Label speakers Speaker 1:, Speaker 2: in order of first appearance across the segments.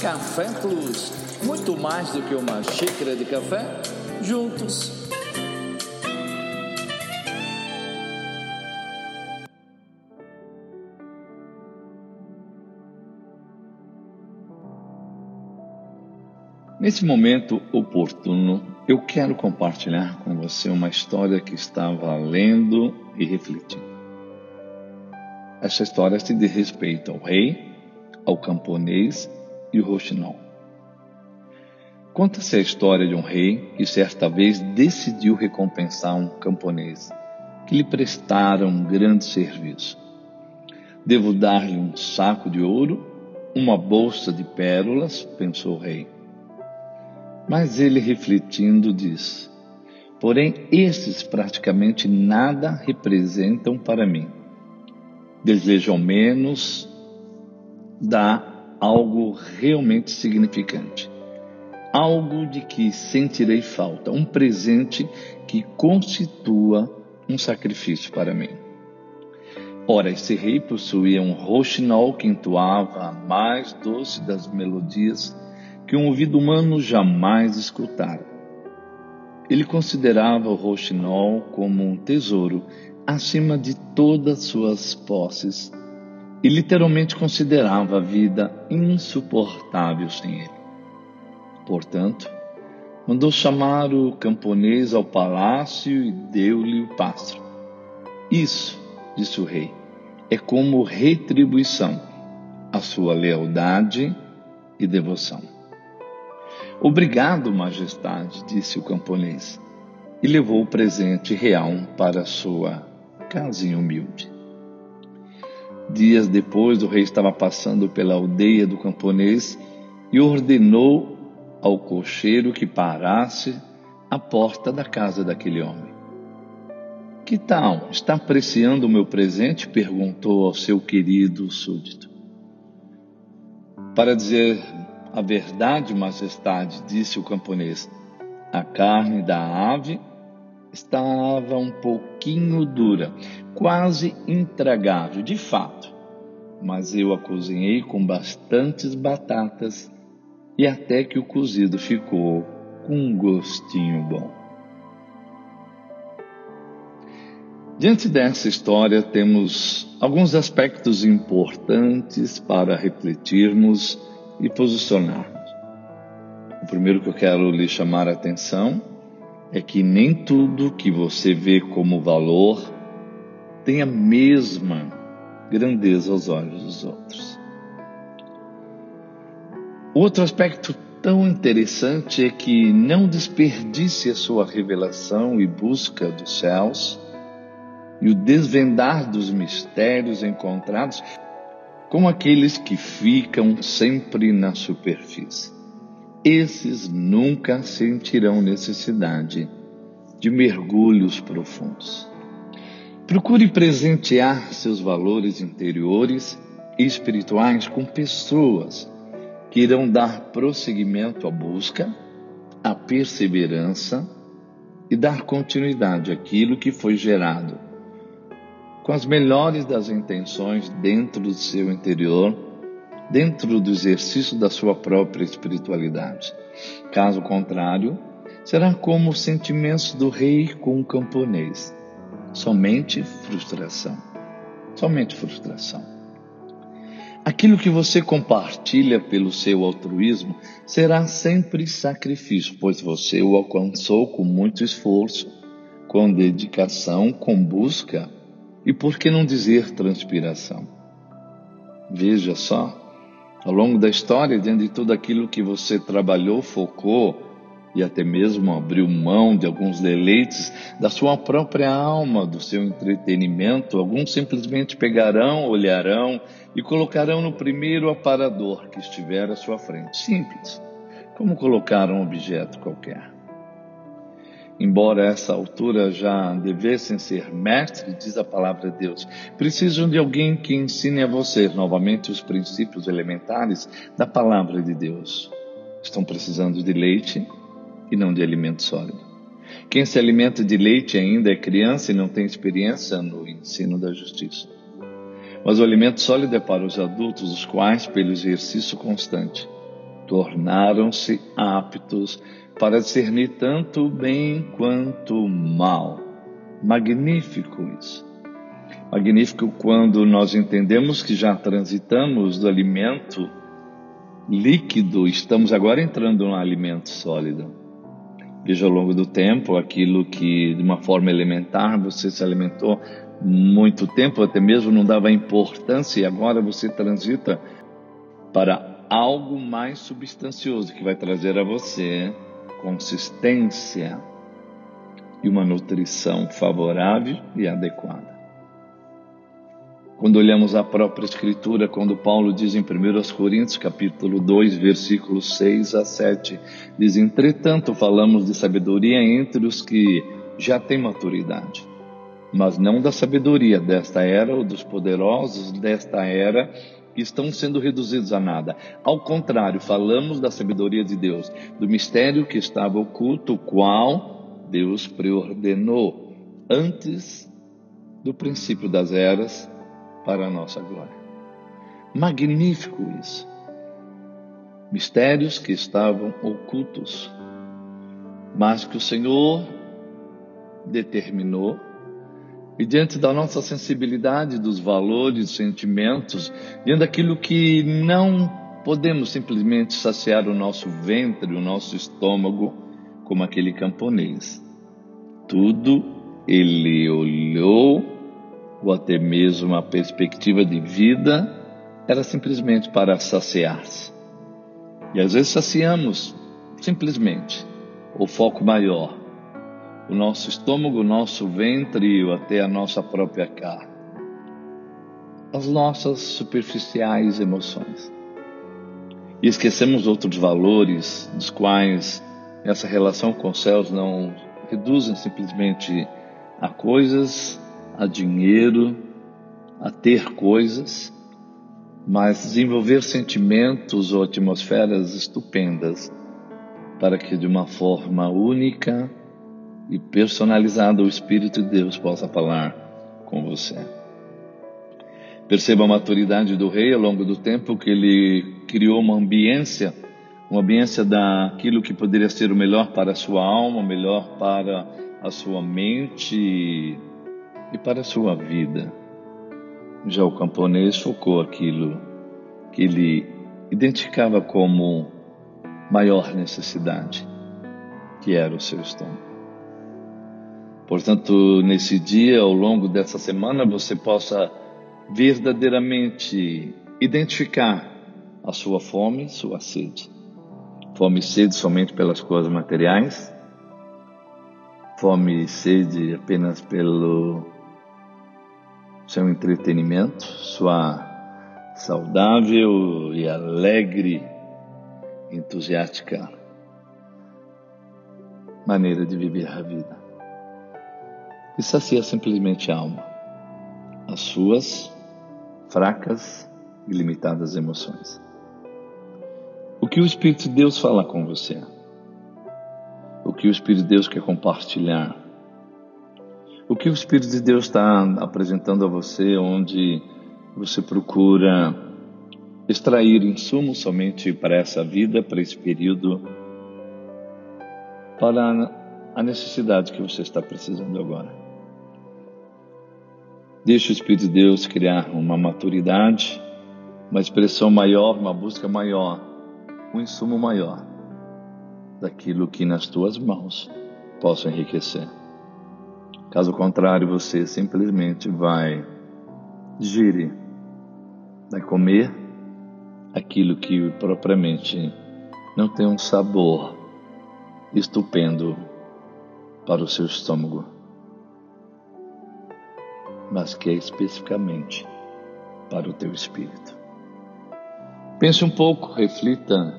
Speaker 1: Café Plus, muito mais do que uma xícara de café, juntos. Nesse momento oportuno, eu quero compartilhar com você uma história que estava lendo e refletindo. Essa história se diz respeito ao rei, ao camponês e o roxinol. Conta-se a história de um rei que certa vez decidiu recompensar um camponês que lhe prestara um grande serviço. Devo dar-lhe um saco de ouro, uma bolsa de pérolas, pensou o rei. Mas ele, refletindo, diz: Porém, esses praticamente nada representam para mim. Desejo ao menos dar algo realmente significante, algo de que sentirei falta, um presente que constitua um sacrifício para mim. Ora, esse rei possuía um roxinol que entoava a mais doce das melodias que um ouvido humano jamais escutara. Ele considerava o roxinol como um tesouro acima de todas suas posses e literalmente considerava a vida insuportável sem ele. Portanto, mandou chamar o camponês ao palácio e deu-lhe o pássaro. Isso, disse o rei, é como retribuição à sua lealdade e devoção. Obrigado, majestade, disse o camponês, e levou o presente real para sua casinha humilde. Dias depois, o rei estava passando pela aldeia do camponês e ordenou ao cocheiro que parasse à porta da casa daquele homem. Que tal? Está apreciando o meu presente? perguntou ao seu querido súdito. Para dizer a verdade, majestade, disse o camponês, a carne da ave estava um pouquinho dura, quase intragável, de fato. Mas eu a cozinhei com bastantes batatas e até que o cozido ficou com um gostinho bom. Diante dessa história, temos alguns aspectos importantes para refletirmos e posicionarmos. O primeiro que eu quero lhe chamar a atenção é que nem tudo que você vê como valor tem a mesma grandeza aos olhos dos outros. Outro aspecto tão interessante é que não desperdice a sua revelação e busca dos céus e o desvendar dos mistérios encontrados com aqueles que ficam sempre na superfície esses nunca sentirão necessidade de mergulhos profundos. Procure presentear seus valores interiores e espirituais com pessoas que irão dar prosseguimento à busca, à perseverança e dar continuidade àquilo que foi gerado, com as melhores das intenções dentro do seu interior dentro do exercício da sua própria espiritualidade. Caso contrário, será como os sentimentos do rei com o camponês. Somente frustração. Somente frustração. Aquilo que você compartilha pelo seu altruísmo será sempre sacrifício, pois você o alcançou com muito esforço, com dedicação, com busca e, por que não dizer, transpiração. Veja só, ao longo da história, diante de tudo aquilo que você trabalhou, focou e até mesmo abriu mão de alguns deleites da sua própria alma, do seu entretenimento, alguns simplesmente pegarão, olharão e colocarão no primeiro aparador que estiver à sua frente. Simples, como colocar um objeto qualquer embora a essa altura já devessem ser mestres, diz a palavra de Deus, precisam de alguém que ensine a você novamente os princípios elementares da palavra de Deus. Estão precisando de leite e não de alimento sólido. Quem se alimenta de leite ainda é criança e não tem experiência no ensino da justiça. Mas o alimento sólido é para os adultos, os quais, pelo exercício constante, tornaram-se aptos para discernir tanto o bem quanto o mal. Magnífico isso. Magnífico quando nós entendemos que já transitamos do alimento líquido, estamos agora entrando no alimento sólido. Veja ao longo do tempo aquilo que, de uma forma elementar, você se alimentou muito tempo, até mesmo não dava importância, e agora você transita para algo mais substancioso que vai trazer a você consistência e uma nutrição favorável e adequada. Quando olhamos a própria Escritura, quando Paulo diz em 1 Coríntios, capítulo 2, versículos 6 a 7, diz, entretanto falamos de sabedoria entre os que já têm maturidade, mas não da sabedoria desta era ou dos poderosos desta era estão sendo reduzidos a nada. Ao contrário, falamos da sabedoria de Deus, do mistério que estava oculto, o qual Deus preordenou antes do princípio das eras para a nossa glória. Magnífico isso. Mistérios que estavam ocultos, mas que o Senhor determinou e diante da nossa sensibilidade, dos valores, sentimentos, diante daquilo que não podemos simplesmente saciar o nosso ventre, o nosso estômago, como aquele camponês. Tudo ele olhou ou até mesmo a perspectiva de vida, era simplesmente para saciar-se. E às vezes saciamos simplesmente o foco maior, o nosso estômago, o nosso ventre até a nossa própria carne. As nossas superficiais emoções. E esquecemos outros valores dos quais essa relação com os céus não reduzem simplesmente a coisas a dinheiro, a ter coisas, mas desenvolver sentimentos ou atmosferas estupendas para que de uma forma única e personalizada o Espírito de Deus possa falar com você. Perceba a maturidade do rei ao longo do tempo que ele criou uma ambiência, uma ambiência daquilo que poderia ser o melhor para a sua alma, melhor para a sua mente e para a sua vida. Já o camponês focou aquilo que ele identificava como maior necessidade, que era o seu estômago. Portanto, nesse dia, ao longo dessa semana, você possa verdadeiramente identificar a sua fome, sua sede. Fome e sede somente pelas coisas materiais, fome e sede apenas pelo seu entretenimento, sua saudável e alegre, entusiástica maneira de viver a vida. E sacia simplesmente a alma, as suas fracas e limitadas emoções. O que o Espírito de Deus fala com você? O que o Espírito de Deus quer compartilhar o que o Espírito de Deus está apresentando a você, onde você procura extrair insumos somente para essa vida, para esse período, para a necessidade que você está precisando agora. Deixe o Espírito de Deus criar uma maturidade, uma expressão maior, uma busca maior, um insumo maior daquilo que nas tuas mãos possa enriquecer. Caso contrário, você simplesmente vai digerir, vai comer aquilo que propriamente não tem um sabor estupendo para o seu estômago, mas que é especificamente para o teu espírito. Pense um pouco, reflita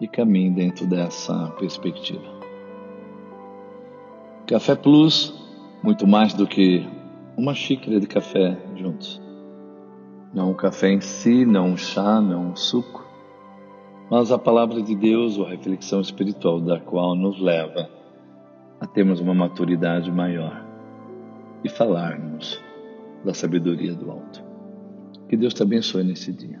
Speaker 1: e caminhe dentro dessa perspectiva. Café Plus, muito mais do que uma xícara de café juntos. Não o café em si, não um chá, não um suco, mas a palavra de Deus ou a reflexão espiritual da qual nos leva a termos uma maturidade maior e falarmos da sabedoria do alto. Que Deus te abençoe nesse dia.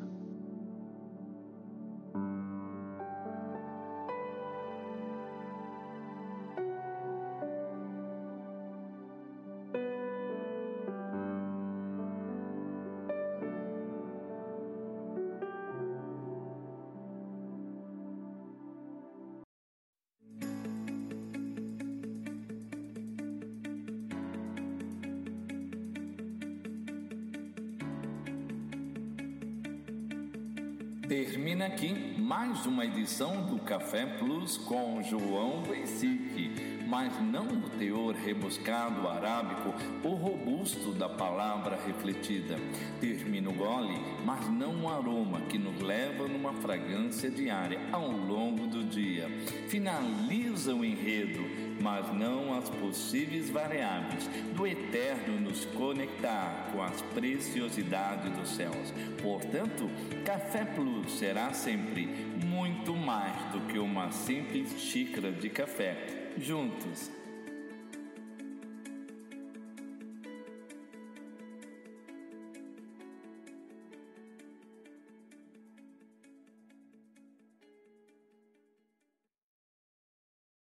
Speaker 2: Termina aqui mais uma edição do Café Plus com João Vesic, mas não o teor rebuscado arábico ou robusto da palavra refletida. Termina o gole, mas não o aroma que nos leva numa fragrância diária ao longo do dia. Finaliza o enredo, mas não as possíveis variáveis do eterno nos conectar com as preciosidades dos céus. Portanto, Café Plus será sempre muito mais do que uma simples xícara de café. Juntos